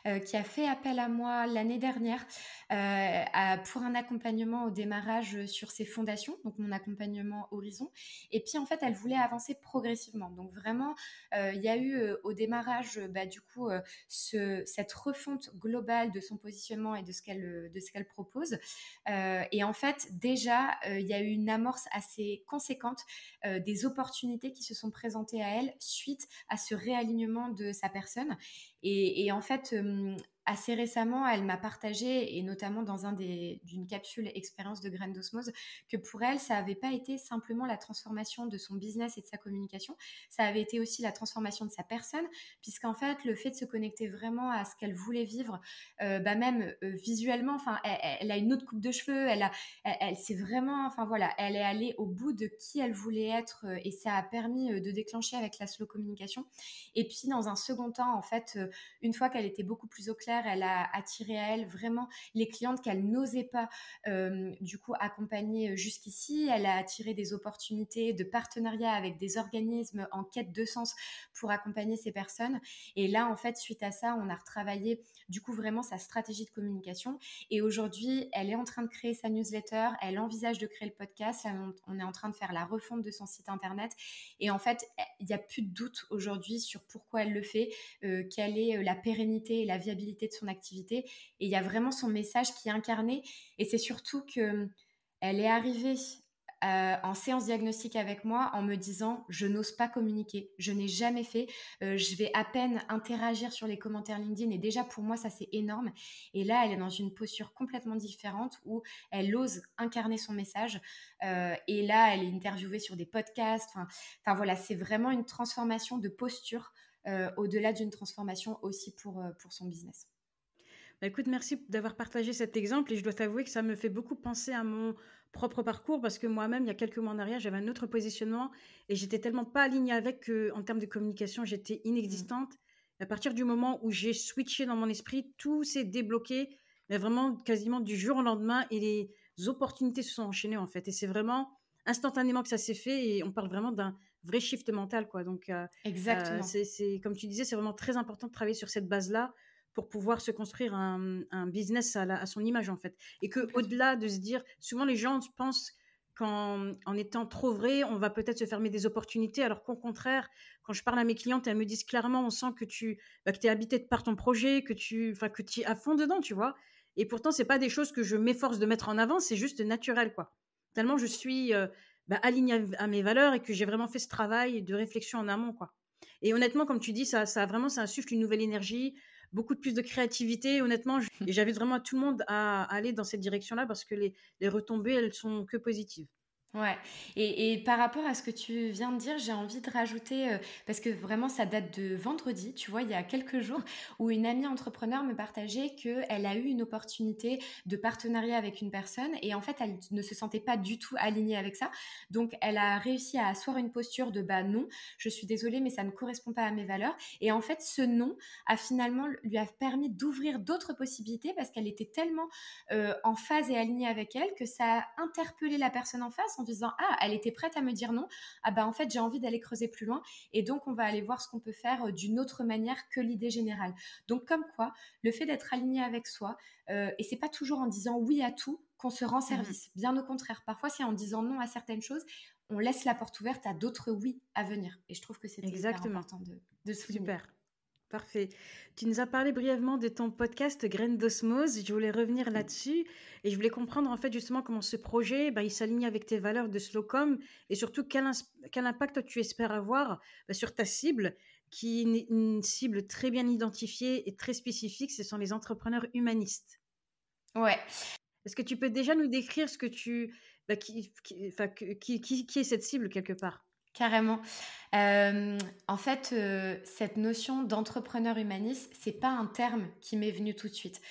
euh, qui a fait appel à moi l'année dernière euh, pour un accompagnement au démarrage sur ses fondations, donc mon accompagnement Horizon. Et puis, en fait, elle voulait avancer progressivement. Donc, vraiment, il y a eu au démarrage, bah, du coup, ce, cette refonte globale de son positionnement et de ce qu'elle, de ce qu'elle propose. et en fait, déjà, il y a eu une amorce assez conséquente des opportunités qui se sont présentées à elle suite à ce réalignement de sa personne. Et, en fait, assez récemment, elle m'a partagé, et notamment dans un des, d'une capsule expérience de graines d'osmose, que pour elle, ça n'avait pas été simplement la transformation de son business et de sa communication, ça avait été aussi la transformation de sa personne, puisqu'en fait, le fait de se connecter vraiment à ce qu'elle voulait vivre, euh, bah même euh, visuellement, enfin, elle, a une autre coupe de cheveux, elle a, elle, s'est vraiment, enfin voilà, elle est allée au bout de qui elle voulait être, euh, et ça a permis de déclencher avec la slow communication. Et puis, dans un second temps, en fait, une fois qu'elle était beaucoup plus au clair Elle a attiré à elle vraiment les clientes qu'elle n'osait pas du coup accompagner jusqu'ici. Elle a attiré des opportunités de partenariat avec des organismes en quête de sens pour accompagner ces personnes. Et là, en fait, suite à ça, on a retravaillé du coup vraiment sa stratégie de communication. Et aujourd'hui, elle est en train de créer sa newsletter. Elle envisage de créer le podcast. On est en train de faire la refonte de son site internet. Et en fait, il n'y a plus de doute aujourd'hui sur pourquoi elle le fait, quelle est la pérennité et la viabilité de son activité. Et il y a vraiment son message qui est incarné. Et c'est surtout que euh, elle est arrivée euh, en séance diagnostique avec moi en me disant je n'ose pas communiquer, je n'ai jamais fait, euh, je vais à peine interagir sur les commentaires LinkedIn et déjà pour moi ça c'est énorme. Et là elle est dans une posture complètement différente où elle ose incarner son message et là elle est interviewée sur des podcasts. Enfin voilà c'est vraiment une transformation de posture au-delà d'une transformation aussi pour, pour son business. Bah, écoute, merci d'avoir partagé cet exemple et je dois t'avouer que ça me fait beaucoup penser à mon propre parcours parce que moi-même, il y a quelques mois en arrière, j'avais un autre positionnement et j'étais tellement pas alignée avec que, en termes de communication, j'étais inexistante. À partir du moment où j'ai switché dans mon esprit, tout s'est débloqué, mais vraiment quasiment du jour au lendemain et les opportunités se sont enchaînées en fait. Et c'est vraiment instantanément que ça s'est fait et on parle vraiment d'un vrai shift mental quoi. Donc, euh, Exactement. Euh, c'est comme tu disais, c'est vraiment très important de travailler sur cette base-là pour pouvoir se construire un, business à, son image en fait. Et que au-delà de se dire, souvent les gens pensent qu'en en étant trop vrai, on va peut-être se fermer des opportunités, alors qu'au contraire, quand je parle à mes clientes, elles me disent clairement, on sent que tu bah, que es habité par ton projet, que tu que es à fond dedans, tu vois. Et pourtant, c'est pas des choses que je m'efforce de mettre en avant, c'est juste naturel quoi. Tellement je suis euh, bah, alignée à, mes valeurs et que j'ai vraiment fait ce travail de réflexion en amont quoi. Et honnêtement, comme tu dis, ça, ça vraiment, ça insuffle une nouvelle énergie beaucoup de plus de créativité, honnêtement. Et j'invite vraiment tout le monde à, aller dans cette direction-là parce que les, les retombées, elles sont que positives. Ouais, et, et, par rapport à ce que tu viens de dire, j'ai envie de rajouter, euh, parce que vraiment ça date de vendredi, tu vois, il y a quelques jours, où une amie entrepreneur me partageait qu'elle a eu une opportunité de partenariat avec une personne, et en fait elle ne se sentait pas du tout alignée avec ça. Donc elle a réussi à asseoir une posture de bah non, je suis désolée, mais ça ne correspond pas à mes valeurs. Et en fait ce non a finalement lui a permis d'ouvrir d'autres possibilités parce qu'elle était tellement euh, en phase et alignée avec elle que ça a interpellé la personne en face en disant ah elle était prête à me dire non. Ah bah en fait j'ai envie d'aller creuser plus loin. Et donc on va aller voir ce qu'on peut faire euh, d'une autre manière que l'idée générale. Donc comme quoi le fait d'être aligné avec soi euh, et c'est pas toujours en disant oui à tout qu'on se rend mmh service. Bien au contraire. Parfois c'est en disant non à certaines choses on laisse la porte ouverte à d'autres oui à venir. Et je trouve que c'est exactement. important de, de souligner. Super. Parfait. Tu nous as parlé brièvement de ton podcast Graines d'osmose. Je voulais revenir là-dessus et je voulais comprendre en fait justement comment ce projet, bah, il s'aligne avec tes valeurs de Slowcom et surtout quel, quel impact tu espères avoir bah, sur ta cible qui est une cible très bien identifiée et très spécifique. Ce sont les entrepreneurs humanistes. Ouais. Est-ce que tu peux déjà nous décrire ce que tu, bah, qui, qui, qui, qui est cette cible quelque part? Carrément. Euh, en fait, euh, cette notion d'entrepreneur humaniste, c'est pas un terme qui m'est venu tout de suite.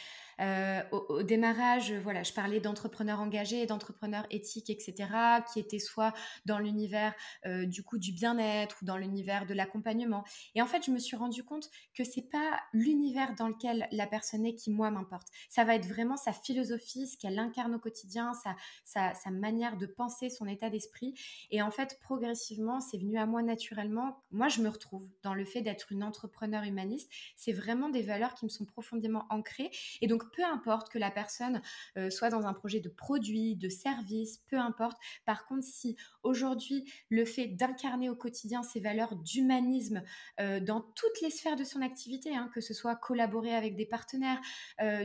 Euh, au, démarrage, voilà, je parlais d'entrepreneurs engagés, d'entrepreneurs éthiques, etc., qui étaient soit dans l'univers euh, du coup du bien-être ou dans l'univers de l'accompagnement. Et en fait, je me suis rendu compte que c'est pas l'univers dans lequel la personne est qui moi m'importe. Ça va être vraiment sa philosophie, ce qu'elle incarne au quotidien, sa, sa, sa manière de penser, son état d'esprit. Et en fait, progressivement, c'est venu à moi naturellement. Moi, je me retrouve dans le fait d'être une entrepreneur humaniste. C'est vraiment des valeurs qui me sont profondément ancrées. Et donc, peu importe que la personne soit dans un projet de produit, de service, peu importe. Par contre, si aujourd'hui le fait d'incarner au quotidien ces valeurs d'humanisme dans toutes les sphères de son activité, hein, que ce soit collaborer avec des partenaires,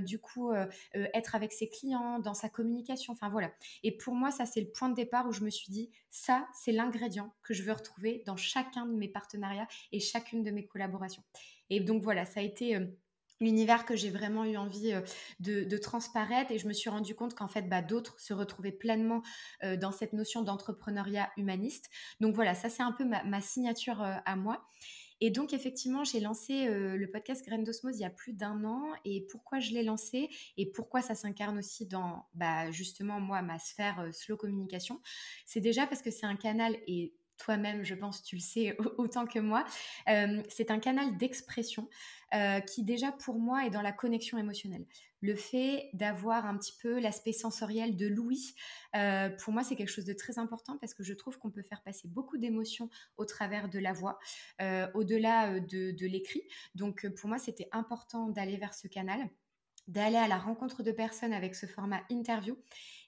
du coup être avec ses clients, dans sa communication, enfin voilà. Et pour moi, ça c'est le point de départ où je me suis dit, ça c'est l'ingrédient que je veux retrouver dans chacun de mes partenariats et chacune de mes collaborations. Et donc voilà, ça a été l'univers que j'ai vraiment eu envie de, transparaître et je me suis rendu compte qu'en fait bah, d'autres se retrouvaient pleinement dans cette notion d'entrepreneuriat humaniste. Donc voilà, ça c'est un peu ma, signature à moi. Et donc effectivement, j'ai lancé le podcast Graines d'Osmose il y a plus d'un an. Et pourquoi je l'ai lancé? Et pourquoi ça s'incarne aussi dans bah, justement moi ma sphère slow communication, c'est déjà parce que c'est un canal et toi-même, je pense, tu le sais autant que moi. Euh, c'est un canal d'expression euh, qui déjà pour moi est dans la connexion émotionnelle. Le fait d'avoir un petit peu l'aspect sensoriel de l'ouïe, euh, pour moi c'est quelque chose de très important parce que je trouve qu'on peut faire passer beaucoup d'émotions au travers de la voix, au-delà de, de l'écrit. Donc pour moi c'était important d'aller vers ce canal d'aller à la rencontre de personnes avec ce format interview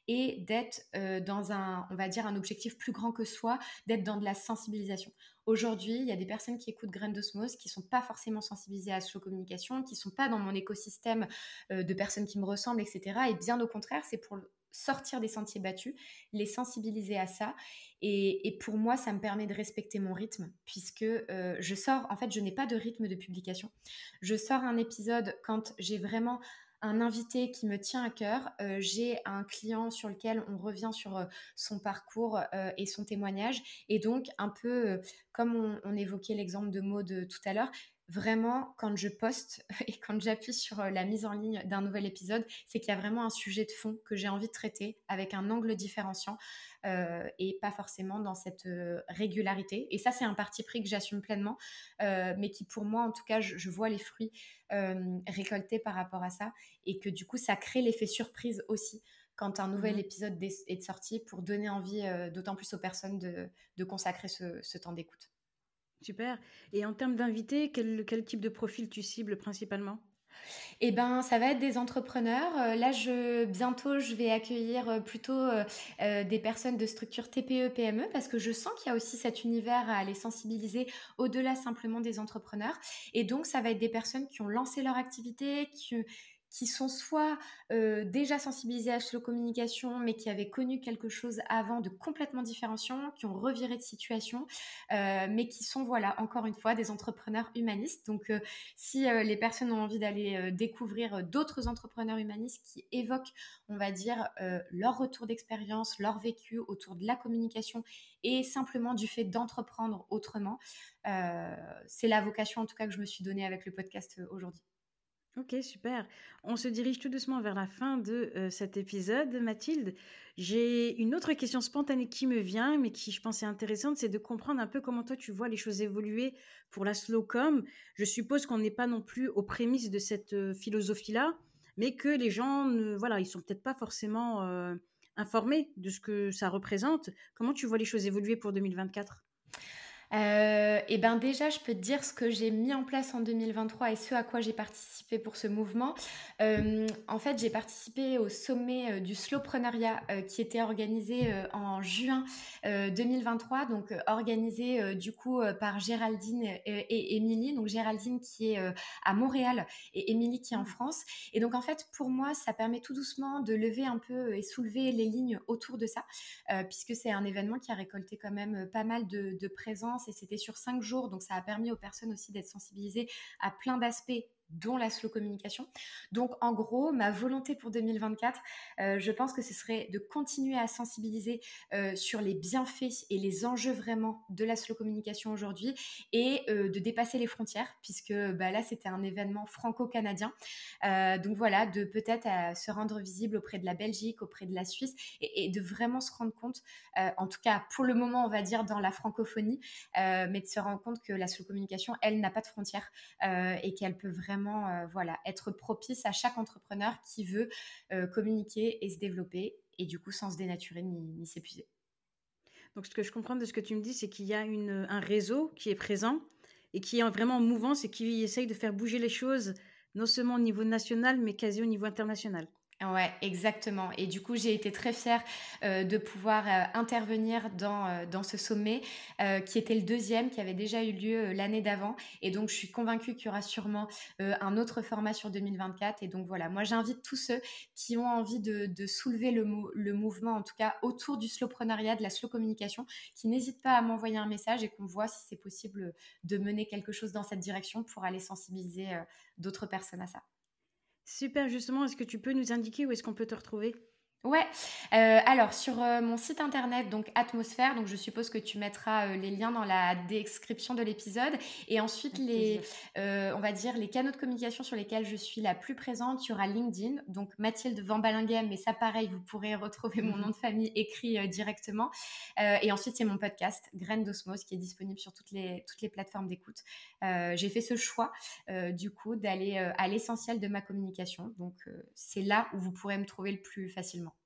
et d'être euh, dans un, on va dire, un objectif plus grand que soi, d'être dans de la sensibilisation. Aujourd'hui, il y a des personnes qui écoutent Graines d'Osmose qui ne sont pas forcément sensibilisées à la communication, qui ne sont pas dans mon écosystème euh, de personnes qui me ressemblent, etc. Et bien au contraire, c'est pour sortir des sentiers battus, les sensibiliser à ça. Et, pour moi, ça me permet de respecter mon rythme, puisque euh, je sors, en fait, je n'ai pas de rythme de publication. Je sors un épisode quand j'ai vraiment un invité qui me tient à cœur. Euh, j'ai un client sur lequel on revient sur euh, son parcours euh, et son témoignage. Et donc, un peu comme on, évoquait l'exemple de Maud tout à l'heure, vraiment, quand je poste et quand j'appuie sur la mise en ligne d'un nouvel épisode, c'est qu'il y a vraiment un sujet de fond que j'ai envie de traiter avec un angle différenciant et pas forcément dans cette régularité. Et ça, c'est un parti pris que j'assume pleinement, mais qui pour moi, en tout cas, je vois les fruits euh, récolté par rapport à ça et que du coup ça crée l'effet surprise aussi quand un nouvel mmh épisode est sorti pour donner envie euh, d'autant plus aux personnes de, consacrer ce, temps d'écoute. Super. Et en termes d'invités, quel, quel type de profil tu cibles principalement? Eh ben, ça va être des entrepreneurs. Euh, là, bientôt, je vais accueillir euh, plutôt euh, des personnes de structure TPE, PME, parce que je sens qu'il y a aussi cet univers à les sensibiliser au-delà simplement des entrepreneurs. Et donc, ça va être des personnes qui ont lancé leur activité, qui, qui sont soit déjà sensibilisés à la communication, mais qui avaient connu quelque chose avant de complètement différenciant, qui ont reviré de situation, mais qui sont, voilà, encore une fois, des entrepreneurs humanistes. Donc, si les personnes ont envie d'aller découvrir d'autres entrepreneurs humanistes qui évoquent, on va dire, leur retour d'expérience, leur vécu autour de la communication et simplement du fait d'entreprendre autrement, c'est la vocation, en tout cas, que je me suis donnée avec le podcast aujourd'hui. Ok, super. On se dirige tout doucement vers la fin de euh, cet épisode, Mathilde. J'ai une autre question spontanée qui me vient, mais qui je pense est intéressante, c'est de comprendre un peu comment toi tu vois les choses évoluer pour la slowcom. Je suppose qu'on n'est pas non plus aux prémices de cette euh, philosophie-là, mais que les gens, ne, voilà, ils sont peut-être pas forcément euh, informés de ce que ça représente. Comment tu vois les choses évoluer pour 2024 euh, et ben déjà, je peux te dire ce que j'ai mis en place en 2023 et ce à quoi j'ai participé pour ce mouvement. Euh, en fait, j'ai participé au sommet euh, du slowpreneuriat qui était organisé en juin 2023, donc organisé du coup par Géraldine et Émilie. Donc Géraldine qui est à Montréal et Émilie qui est en France. Et donc en fait, pour moi, ça permet tout doucement de lever un peu et soulever les lignes autour de ça, puisque c'est un événement qui a récolté quand même pas mal de, de et c'était sur cinq jours. Donc ça a permis aux personnes aussi d'être sensibilisées à plein d'aspects dont la slow communication. Donc en gros, ma volonté pour 2024, euh, je pense que ce serait de continuer à sensibiliser euh, sur les bienfaits et les enjeux vraiment de la slow communication aujourd'hui et euh, de dépasser les frontières, puisque bah, là c'était un événement franco-canadien. donc voilà, de peut-être se rendre visible auprès de la Belgique, auprès de la Suisse et, et de vraiment se rendre compte, en tout cas pour le moment on va dire dans la francophonie, mais de se rendre compte que la slow communication, elle n'a pas de frontières et qu'elle peut vraiment euh, voilà, être propice à chaque entrepreneur qui veut euh, communiquer et se développer et du coup sans se dénaturer ni, s'épuiser. Donc ce que je comprends de ce que tu me dis, c'est qu'il y a un réseau qui est présent et qui est vraiment en mouvance et qui essaye de faire bouger les choses, non seulement au niveau national, mais quasi au niveau international. Ouais, exactement. Et du coup, j'ai été très fière euh, de pouvoir euh, intervenir dans, euh, dans ce sommet qui était le deuxième, qui avait déjà eu lieu l'année d'avant. Et donc, je suis convaincue qu'il y aura sûrement un autre format sur 2024. Et donc, voilà, moi, j'invite tous ceux qui ont envie de, de soulever le, le, mouvement, en tout cas autour du slowpreneuriat, de la slow communication, qui n'hésitent pas à m'envoyer un message et qu'on voit si c'est possible de mener quelque chose dans cette direction pour aller sensibiliser d'autres personnes à ça. Super, justement, est-ce que tu peux nous indiquer où est-ce qu'on peut te retrouver? Ouais, euh, alors sur euh, mon site internet, donc Atmosphère, donc je suppose que tu mettras euh, les liens dans la description de l'épisode. Et ensuite, les, on va dire, les canaux de communication sur lesquels je suis la plus présente, il y aura LinkedIn, donc Mathilde Van Ballinghem, mais ça pareil, vous pourrez retrouver mon nom de famille écrit directement. et ensuite, c'est mon podcast, Graines d'Osmose, qui est disponible sur toutes les, toutes les plateformes d'écoute. J'ai fait ce choix, du coup, d'aller à l'essentiel de ma communication. Donc, c'est là où vous pourrez me trouver le plus facilement.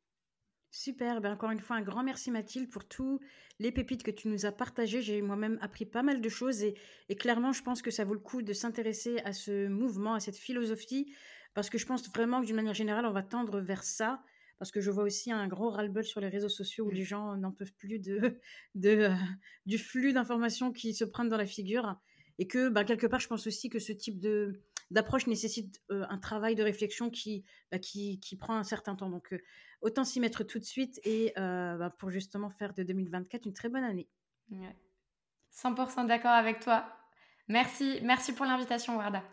Super, ben encore une fois, un grand merci Mathilde pour tous les pépites que tu nous as partagées. J'ai moi-même appris pas mal de choses et, clairement, je pense que ça vaut le coup de s'intéresser à ce mouvement, à cette philosophie, parce que je pense vraiment que d'une manière générale, on va tendre vers ça. Parce que je vois aussi un gros ras-le-bol sur les réseaux sociaux où mmh. les gens n'en peuvent plus de, de euh, du flux d'informations qui se prennent dans la figure. Et que, ben, quelque part, je pense aussi que ce type de, d'approche nécessite euh, un travail de réflexion qui, bah, qui, qui, prend un certain temps. Donc, euh, autant s'y mettre tout de suite et euh, bah, pour justement faire de 2024 une très bonne année. 100% d'accord avec toi. Merci, merci pour l'invitation, Warda.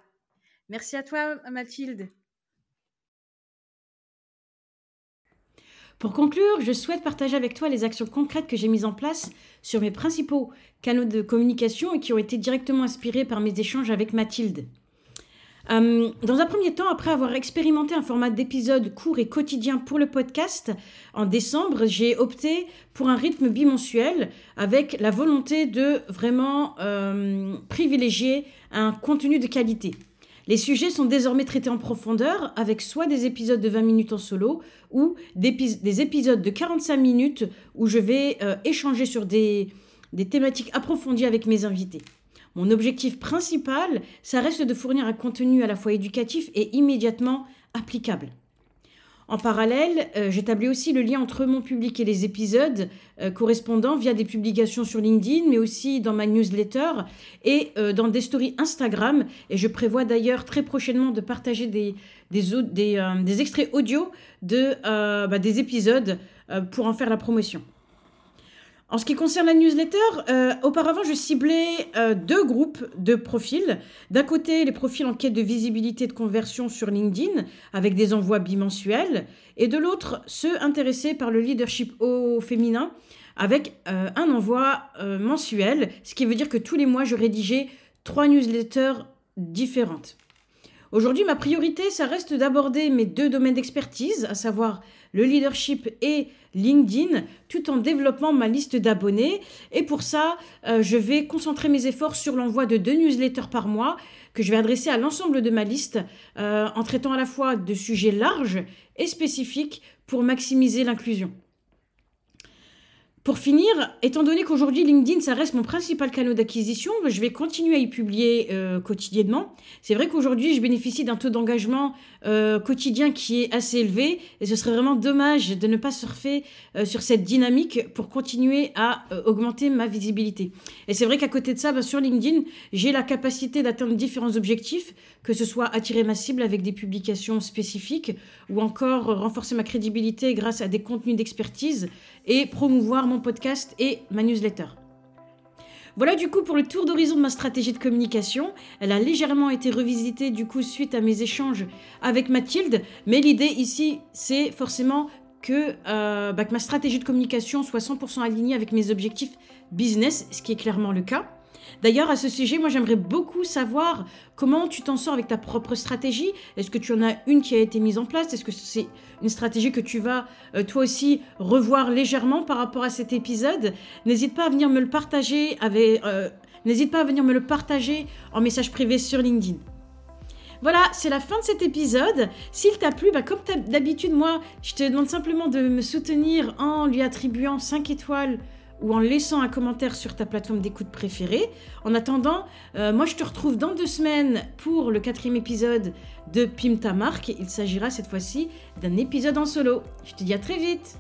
Merci à toi, Mathilde. Pour conclure, je souhaite partager avec toi les actions concrètes que j'ai mises en place sur mes principaux canaux de communication et qui ont été directement inspirés par mes échanges avec Mathilde. Euh, dans un premier temps, après avoir expérimenté un format d'épisode court et quotidien pour le podcast, en décembre, j'ai opté pour un rythme bimensuel avec la volonté de vraiment euh, privilégier un contenu de qualité. Les sujets sont désormais traités en profondeur avec soit des épisodes de 20 minutes en solo ou des, épisodes de 45 minutes où je vais euh, échanger sur des thématiques approfondies avec mes invités. Mon objectif principal, ça reste de fournir un contenu à la fois éducatif et immédiatement applicable. En parallèle, euh, j'établis aussi le lien entre mon public et les épisodes euh, correspondants via des publications sur LinkedIn, mais aussi dans ma newsletter et euh, dans des stories Instagram. Et je prévois d'ailleurs très prochainement de partager des, des, extraits audio de, bah, des épisodes pour en faire la promotion. En ce qui concerne la newsletter, euh, auparavant, je ciblais euh, deux groupes de profils. D'un côté, les profils en quête de visibilité de conversion sur LinkedIn, avec des envois bimensuels, et de l'autre, ceux intéressés par le leadership au féminin, avec euh, un envoi mensuel, ce qui veut dire que tous les mois, je rédigeais trois newsletters différentes. Aujourd'hui, ma priorité, ça reste d'aborder mes deux domaines d'expertise, à savoir le leadership et LinkedIn, tout en développant ma liste d'abonnés. Et pour ça, euh, je vais concentrer mes efforts sur l'envoi de deux newsletters par mois que je vais adresser à l'ensemble de ma liste euh, en traitant à la fois de sujets larges et spécifiques pour maximiser l'inclusion. Pour finir, étant donné qu'aujourd'hui LinkedIn, ça reste mon principal canal d'acquisition, je vais continuer à y publier euh, quotidiennement. C'est vrai qu'aujourd'hui, je bénéficie d'un taux d'engagement euh, quotidien qui est assez élevé et ce serait vraiment dommage de ne pas surfer euh, sur cette dynamique pour continuer à augmenter ma visibilité. Et c'est vrai qu'à côté de ça, bah, sur LinkedIn, j'ai la capacité d'atteindre différents objectifs, que ce soit attirer ma cible avec des publications spécifiques ou encore renforcer ma crédibilité grâce à des contenus d'expertise et promouvoir mon podcast et ma newsletter. Voilà du coup pour le tour d'horizon de ma stratégie de communication. Elle a légèrement été revisitée du coup suite à mes échanges avec Mathilde, mais l'idée ici c'est forcément que, euh, bah, que ma stratégie de communication soit 100% alignée avec mes objectifs business, ce qui est clairement le cas. D'ailleurs, à ce sujet, moi j'aimerais beaucoup savoir comment tu t'en sors avec ta propre stratégie. Est-ce que tu en as une qui a été mise en place? Est-ce que c'est une stratégie que tu vas euh, toi aussi revoir légèrement par rapport à cet épisode? N'hésite pas à venir me le partager euh, n'hésite pas à venir me le partager en message privé sur LinkedIn. Voilà, c'est la fin de cet épisode. S'il t'a plu, bah, comme d'habitude, moi, je te demande simplement de me soutenir en lui attribuant 5 étoiles ou en laissant un commentaire sur ta plateforme d'écoute préférée. En attendant, euh, moi je te retrouve dans deux semaines pour le quatrième épisode de Pim ta marque. Il s'agira cette fois-ci d'un épisode en solo. Je te dis à très vite